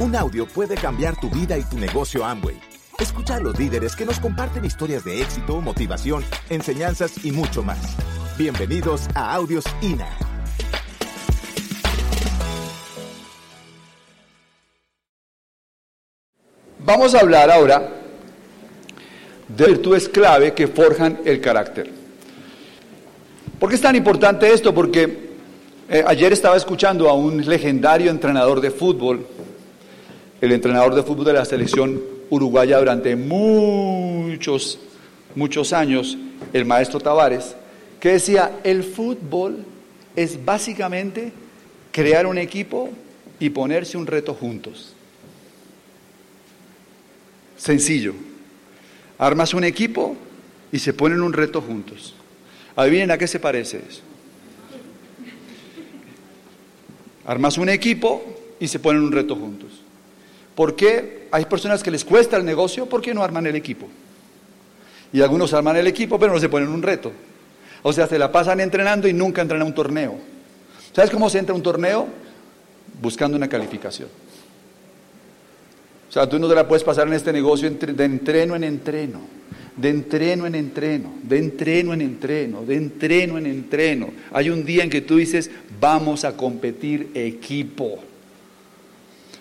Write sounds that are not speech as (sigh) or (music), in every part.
Un audio puede cambiar tu vida y tu negocio Amway. Escucha a los líderes que nos comparten historias de éxito, motivación, enseñanzas y mucho más. Bienvenidos a Audios INA. Vamos a hablar ahora de virtudes clave que forjan el carácter. ¿Por qué es tan importante esto? Porque eh, ayer estaba escuchando a un legendario entrenador de fútbol, el entrenador de fútbol de la selección uruguaya durante muchos, muchos años, el maestro Tavares, que decía, el fútbol es básicamente crear un equipo y ponerse un reto juntos. Sencillo. Armas un equipo y se ponen un reto juntos. Adivinen a qué se parece eso. Armas un equipo y se ponen un reto juntos. ¿Por qué hay personas que les cuesta el negocio? ¿Por qué no arman el equipo? Y algunos arman el equipo, pero no se ponen un reto. O sea, se la pasan entrenando y nunca entran a un torneo. ¿Sabes cómo se entra a un torneo? Buscando una calificación. O sea, tú no te la puedes pasar en este negocio de entreno en entreno, de entreno en entreno, de entreno en entreno, de entreno en entreno. Hay un día en que tú dices, vamos a competir equipo.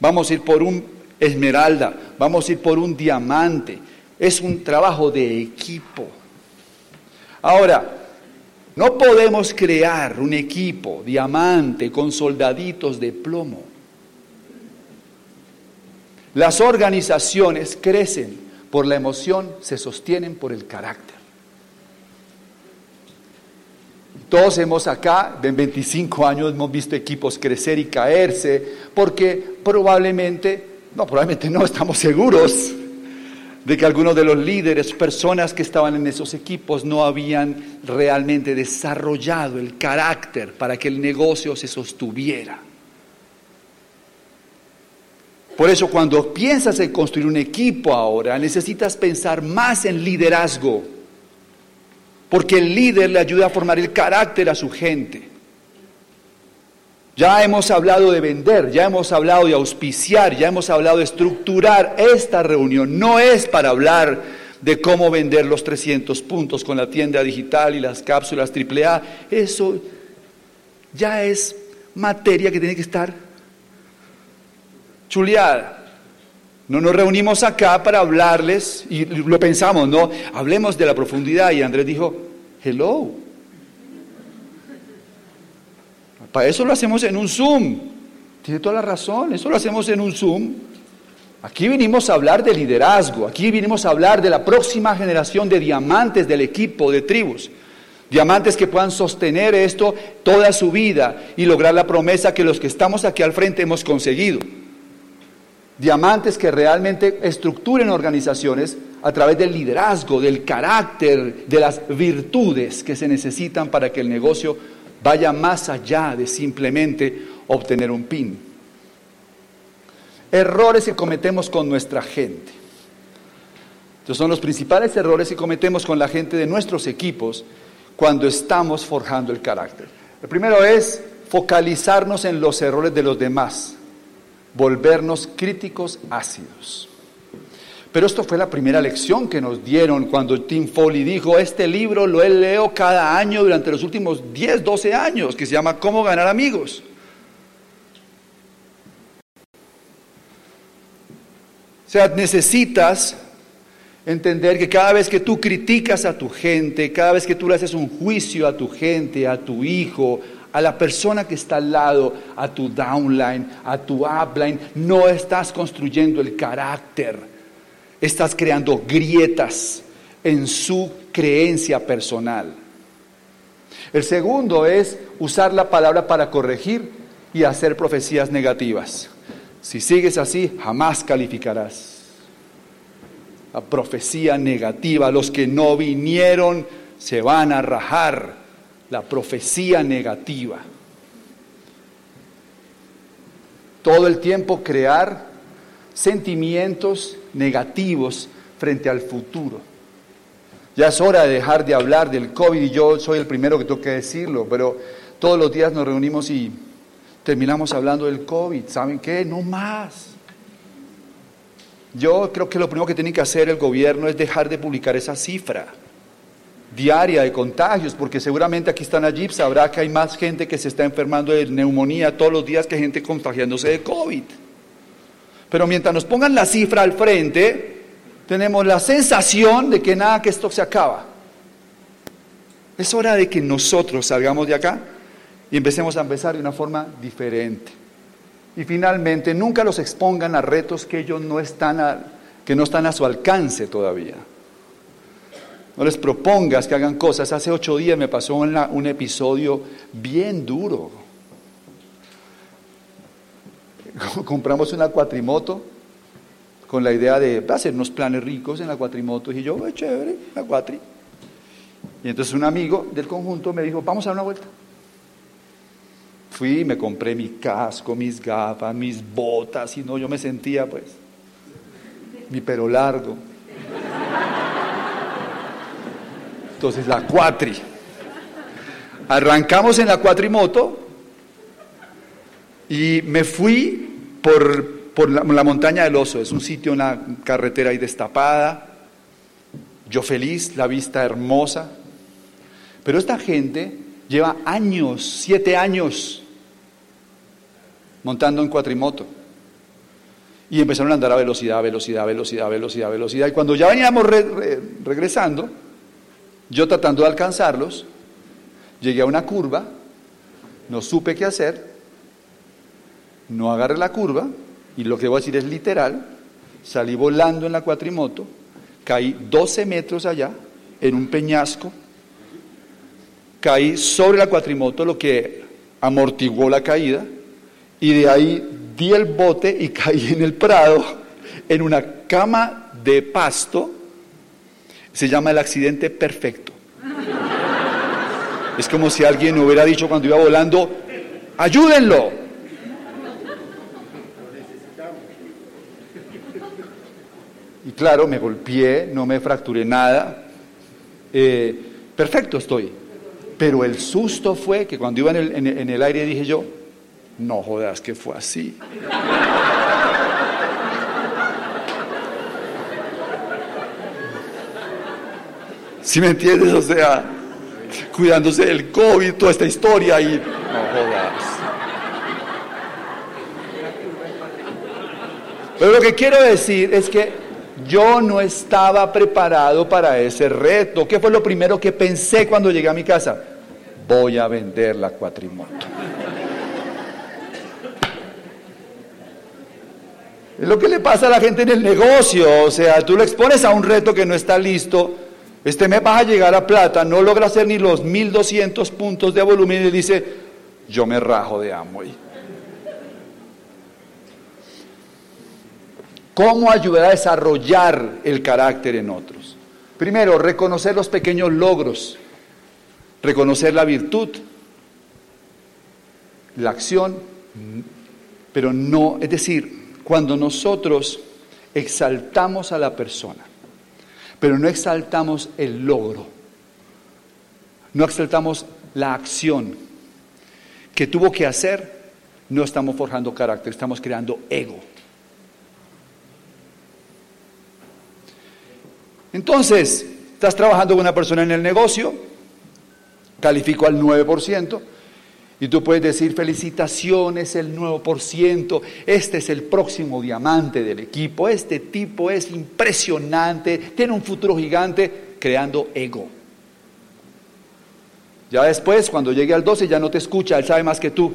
Vamos a ir por un esmeralda, vamos a ir por un diamante. Es un trabajo de equipo. Ahora, no podemos crear un equipo diamante con soldaditos de plomo. Las organizaciones crecen por la emoción, se sostienen por el carácter. Todos hemos acá, en 25 años, hemos visto equipos crecer y caerse, porque probablemente, no, probablemente no, estamos seguros de que algunos de los líderes, personas que estaban en esos equipos, no habían realmente desarrollado el carácter para que el negocio se sostuviera. Por eso cuando piensas en construir un equipo ahora, necesitas pensar más en liderazgo, porque el líder le ayuda a formar el carácter a su gente. Ya hemos hablado de vender, ya hemos hablado de auspiciar, ya hemos hablado de estructurar esta reunión. No es para hablar de cómo vender los 300 puntos con la tienda digital y las cápsulas AAA. Eso ya es materia que tiene que estar chuleada. No nos reunimos acá para hablarles, y lo pensamos, ¿no? Hablemos de la profundidad. Y Andrés dijo, hello. Para eso lo hacemos en un Zoom. Tiene toda la razón, eso lo hacemos en un Zoom. Aquí vinimos a hablar de liderazgo, aquí vinimos a hablar de la próxima generación de diamantes del equipo de tribus. Diamantes que puedan sostener esto toda su vida y lograr la promesa que los que estamos aquí al frente hemos conseguido diamantes que realmente estructuren organizaciones a través del liderazgo, del carácter, de las virtudes que se necesitan para que el negocio vaya más allá de simplemente obtener un pin. Errores que cometemos con nuestra gente. Estos son los principales errores que cometemos con la gente de nuestros equipos cuando estamos forjando el carácter. El primero es focalizarnos en los errores de los demás volvernos críticos ácidos. Pero esto fue la primera lección que nos dieron cuando Tim Foley dijo, este libro lo he leo cada año durante los últimos 10, 12 años, que se llama Cómo ganar amigos. O sea, necesitas entender que cada vez que tú criticas a tu gente, cada vez que tú le haces un juicio a tu gente, a tu hijo, a la persona que está al lado, a tu downline, a tu upline, no estás construyendo el carácter, estás creando grietas en su creencia personal. El segundo es usar la palabra para corregir y hacer profecías negativas. Si sigues así, jamás calificarás. La profecía negativa, los que no vinieron se van a rajar la profecía negativa. Todo el tiempo crear sentimientos negativos frente al futuro. Ya es hora de dejar de hablar del COVID y yo soy el primero que tengo que decirlo, pero todos los días nos reunimos y terminamos hablando del COVID. ¿Saben qué? No más. Yo creo que lo primero que tiene que hacer el gobierno es dejar de publicar esa cifra diaria de contagios, porque seguramente aquí están allí, sabrá que hay más gente que se está enfermando de neumonía todos los días que gente contagiándose de COVID. Pero mientras nos pongan la cifra al frente, tenemos la sensación de que nada, que esto se acaba. Es hora de que nosotros salgamos de acá y empecemos a empezar de una forma diferente. Y finalmente, nunca los expongan a retos que ellos no están a, que no están a su alcance todavía. No les propongas que hagan cosas. Hace ocho días me pasó un episodio bien duro. (laughs) compramos una cuatrimoto con la idea de hacer unos planes ricos en la cuatrimoto. Y yo, chévere, la cuatri. Y entonces un amigo del conjunto me dijo, vamos a dar una vuelta. Fui, me compré mi casco, mis gafas, mis botas, y no, yo me sentía pues, mi pelo largo. Entonces la cuatri. Arrancamos en la cuatrimoto y me fui por, la, montaña del oso, es un sitio, una carretera ahí destapada, yo feliz, la vista hermosa, pero esta gente lleva años, siete años, montando en cuatrimoto. Y empezaron a andar a velocidad, velocidad, velocidad, velocidad, velocidad. Y cuando ya veníamos regresando, yo tratando de alcanzarlos, llegué a una curva, no supe qué hacer, no agarré la curva, y lo que voy a decir es literal, salí volando en la cuatrimoto, caí 12 metros allá, en un peñasco, caí sobre la cuatrimoto, lo que amortiguó la caída, y de ahí di el bote y (laughs) caí en el prado, en una cama de pasto, se llama el accidente perfecto. Es como si alguien hubiera dicho cuando iba volando, ayúdenlo, Y claro, me golpeé, no me fracturé nada. Eh, perfecto estoy. Pero el susto fue que cuando iba en el, aire dije yo, no jodas que fue así. ¿Sí me entiendes? O sea, cuidándose del COVID, toda esta historia y jodas. Pero lo que quiero decir es que yo no estaba preparado para ese reto. ¿Qué fue lo primero que pensé cuando llegué a mi casa? Voy a vender la cuatrimoto. Es lo que le pasa a la gente en el negocio. O sea, tú le expones a un reto que no está listo. Este mes vas a llegar a plata, no logra hacer ni los 1200 puntos de volumen y dice, yo me rajo de amo. ¿Cómo ayudar a desarrollar el carácter en otros? Primero, reconocer los pequeños logros, reconocer la virtud, la acción, pero no, es decir, cuando nosotros exaltamos a la persona, pero no exaltamos el logro, no exaltamos la acción que tuvo que hacer, no estamos forjando carácter, estamos creando ego. Entonces, estás trabajando con una persona en el negocio, califico al 9%, y tú puedes decir, felicitaciones, el 9%, este es el próximo diamante del equipo, este tipo es impresionante, tiene un futuro gigante, creando ego. Ya después, cuando llegue al 12, ya no te escucha, él sabe más que tú.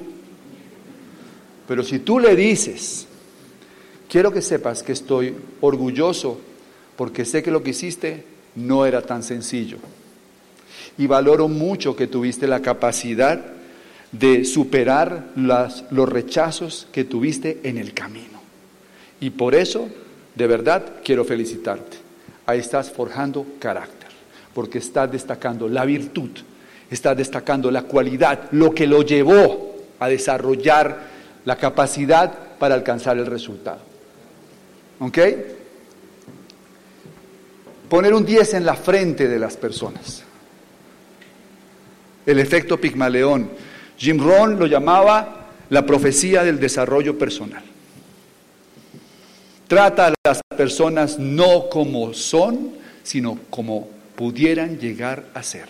Pero si tú le dices, quiero que sepas que estoy orgulloso porque sé que lo que hiciste no era tan sencillo. Y valoro mucho que tuviste la capacidad de superar los rechazos que tuviste en el camino. Y por eso, de verdad, quiero felicitarte. Ahí estás forjando carácter, porque estás destacando la virtud, estás destacando la cualidad, lo que lo llevó a desarrollar la capacidad para alcanzar el resultado. ¿Ok? Poner un 10 en la frente de las personas. El efecto Pigmaleón. Jim Rohn lo llamaba la profecía del desarrollo personal. Trata a las personas no como son, sino como pudieran llegar a ser.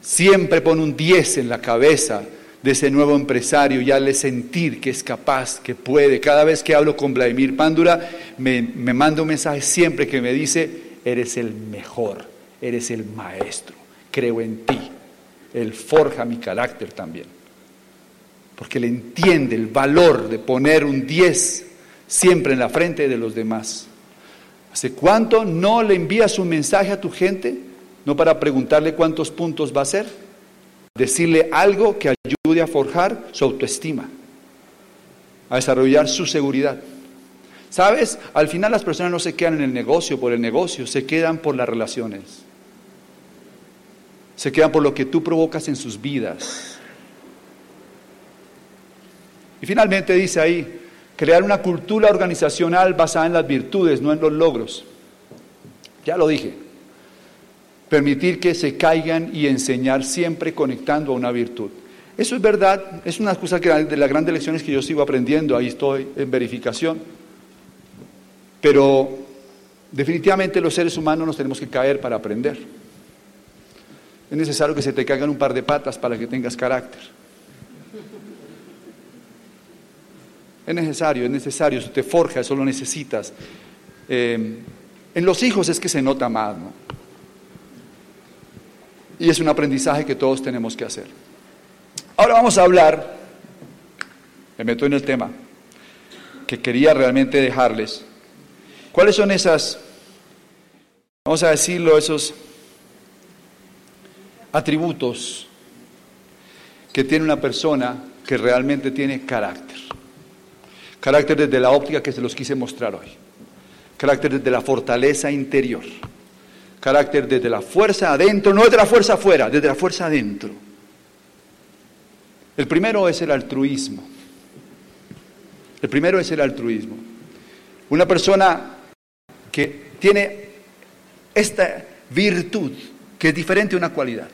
Siempre pone un 10 en la cabeza de ese nuevo empresario y hazle sentir que es capaz, que puede. Cada vez que hablo con Vladimir Pándura, me, me manda un mensaje siempre que me dice, eres el mejor, eres el maestro, creo en ti. Él forja mi carácter también, porque le entiende el valor de poner un 10 siempre en la frente de los demás. ¿Hace cuánto no le envías un mensaje a tu gente? No para preguntarle cuántos puntos va a ser, decirle algo que ayude a forjar su autoestima, a desarrollar su seguridad. ¿Sabes? Al final las personas no se quedan en el negocio por el negocio, se quedan por las relaciones. Se quedan por lo que tú provocas en sus vidas. Y finalmente dice ahí, crear una cultura organizacional basada en las virtudes, no en los logros. Ya lo dije, permitir que se caigan y enseñar siempre conectando a una virtud. Eso es verdad, es una cosa que de las grandes lecciones que yo sigo aprendiendo, ahí estoy en verificación. Pero definitivamente los seres humanos nos tenemos que caer para aprender. Es necesario que se te caigan un par de patas para que tengas carácter. Es necesario, es necesario, eso te forja, eso lo necesitas. Eh, en los hijos es que se nota más, ¿no? Y es un aprendizaje que todos tenemos que hacer. Ahora vamos a hablar, me meto en el tema, que quería realmente dejarles. ¿Cuáles son esas, vamos a decirlo, esos atributos que tiene una persona que realmente tiene carácter? Carácter desde la óptica que se los quise mostrar hoy. Carácter desde la fortaleza interior carácter desde la fuerza adentro, no desde la fuerza afuera, desde la fuerza adentro. El primero es el altruismo. El primero es el altruismo. Una persona que tiene esta virtud, que es diferente a una cualidad.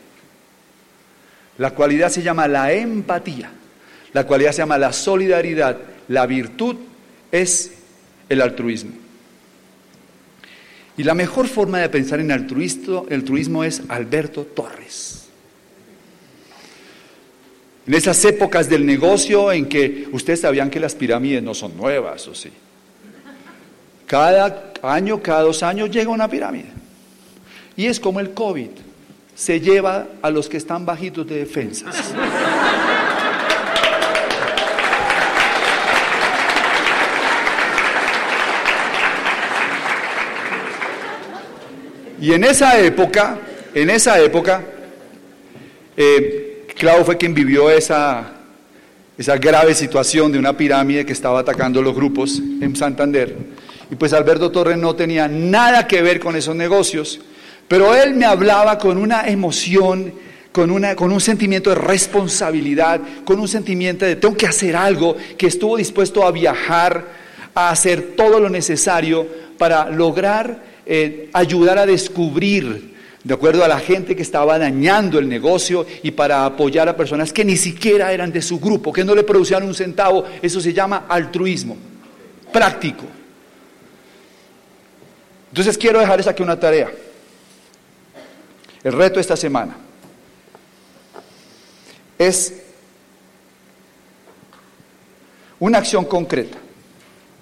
La cualidad se llama la empatía, la cualidad se llama la solidaridad, la virtud es el altruismo. Y la mejor forma de pensar en altruismo, altruismo es Alberto Torres. En esas épocas del negocio en que ustedes sabían que las pirámides no son nuevas, ¿o sí? Cada año, cada dos años llega una pirámide. Y es como el COVID, se lleva a los que están bajitos de defensas. Y en esa época, en esa época, eh, Claudio fue quien vivió esa, esa grave situación de una pirámide que estaba atacando los grupos en Santander. Y pues Alberto Torres no tenía nada que ver con esos negocios, pero él me hablaba con una emoción, con, una, con un sentimiento de responsabilidad, con un sentimiento de tengo que hacer algo, que estuvo dispuesto a viajar, a hacer todo lo necesario para lograr eh, ayudar a descubrir, de acuerdo a la gente que estaba dañando el negocio y para apoyar a personas que ni siquiera eran de su grupo, que no le producían un centavo. Eso se llama altruismo, práctico. Entonces quiero dejarles aquí una tarea. El reto esta semana es una acción concreta,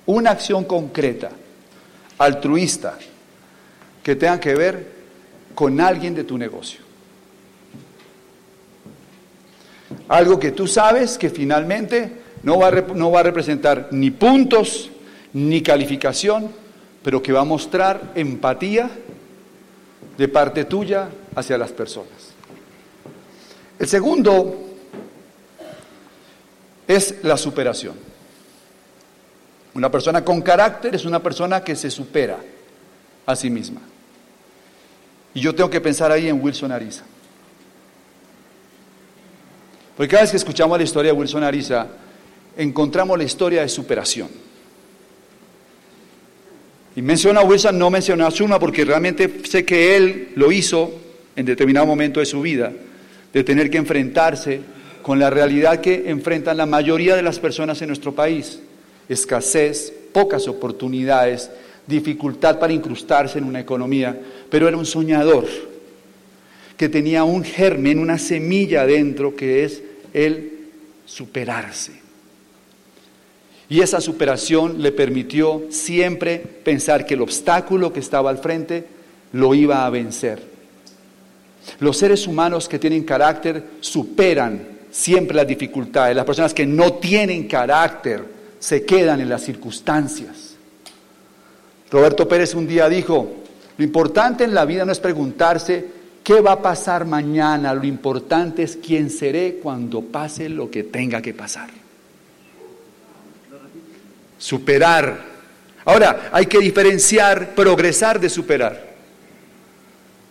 una acción concreta, altruista, que tengan que ver con alguien de tu negocio. Algo que tú sabes que finalmente no va, a, representar ni puntos ni calificación, pero que va a mostrar empatía de parte tuya hacia las personas. El segundo es la superación. Una persona con carácter es una persona que se supera a sí misma. Y yo tengo que pensar ahí en Wilson Ariza. Porque cada vez que escuchamos la historia de Wilson Ariza, encontramos la historia de superación. Y menciona a Wilson, no menciona a Zuma, porque realmente sé que él lo hizo en determinado momento de su vida, de tener que enfrentarse con la realidad que enfrentan la mayoría de las personas en nuestro país. Escasez, pocas oportunidades, dificultad para incrustarse en una economía, pero era un soñador que tenía un germen, una semilla dentro que es el superarse. Y esa superación le permitió siempre pensar que el obstáculo que estaba al frente lo iba a vencer. Los seres humanos que tienen carácter superan siempre las dificultades. Las personas que no tienen carácter se quedan en las circunstancias. Roberto Pérez un día dijo, lo importante en la vida no es preguntarse qué va a pasar mañana, lo importante es quién seré cuando pase lo que tenga que pasar. Superar. Ahora, hay que diferenciar progresar de superar.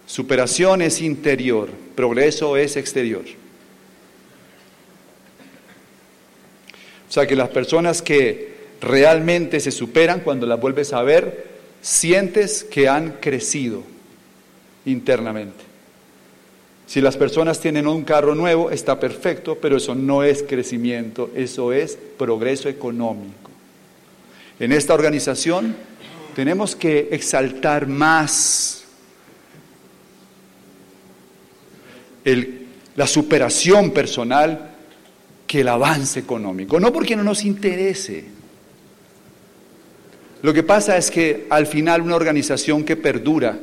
Superación es interior, progreso es exterior. O sea que las personas que realmente se superan, cuando las vuelves a ver, sientes que han crecido internamente. Si las personas tienen un carro nuevo, está perfecto, pero eso no es crecimiento, eso es progreso económico. En esta organización tenemos que exaltar más la superación personal que el avance económico. No porque no nos interese. Lo que pasa es que al final una organización que perdura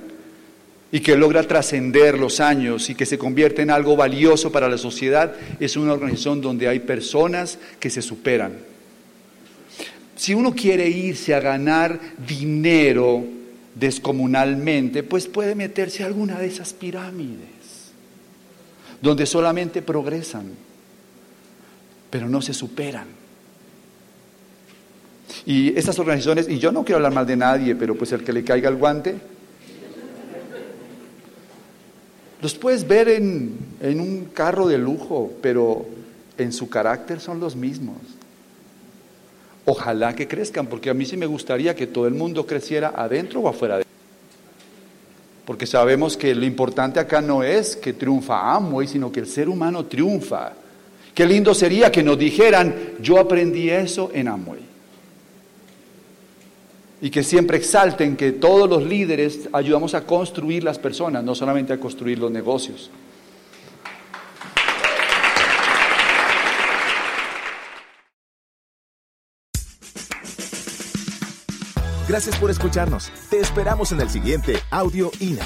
y que logra trascender los años y que se convierte en algo valioso para la sociedad es una organización donde hay personas que se superan. Si uno quiere irse a ganar dinero descomunalmente, pues puede meterse a alguna de esas pirámides, donde solamente progresan pero no se superan. Y estas organizaciones, y yo no quiero hablar mal de nadie, pero pues el que le caiga el guante, los puedes ver en, en un carro de lujo, pero en su carácter son los mismos. Ojalá que crezcan, porque a mí sí me gustaría que todo el mundo creciera adentro o afuera de porque sabemos que lo importante acá no es que triunfa Amway, sino que el ser humano triunfa. Qué lindo sería que nos dijeran, yo aprendí eso en Amway. Y que siempre exalten que todos los líderes ayudamos a construir las personas, no solamente a construir los negocios. Gracias por escucharnos. Te esperamos en el siguiente Audio INA.